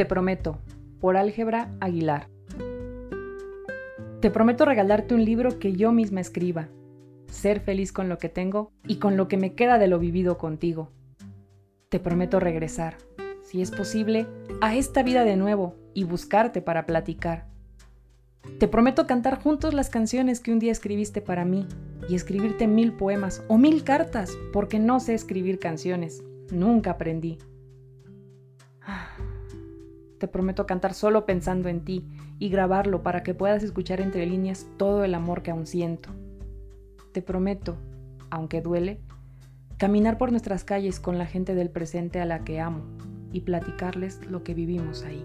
Te prometo, por Álgebra Aguilar. Te prometo regalarte un libro que yo misma escriba, ser feliz con lo que tengo y con lo que me queda de lo vivido contigo. Te prometo regresar, si es posible, a esta vida de nuevo y buscarte para platicar. Te prometo cantar juntos las canciones que un día escribiste para mí y escribirte mil poemas o mil cartas, porque no sé escribir canciones, nunca aprendí. Te prometo cantar solo pensando en ti y grabarlo para que puedas escuchar entre líneas todo el amor que aún siento. Te prometo, aunque duele, caminar por nuestras calles con la gente del presente a la que amo y platicarles lo que vivimos ahí.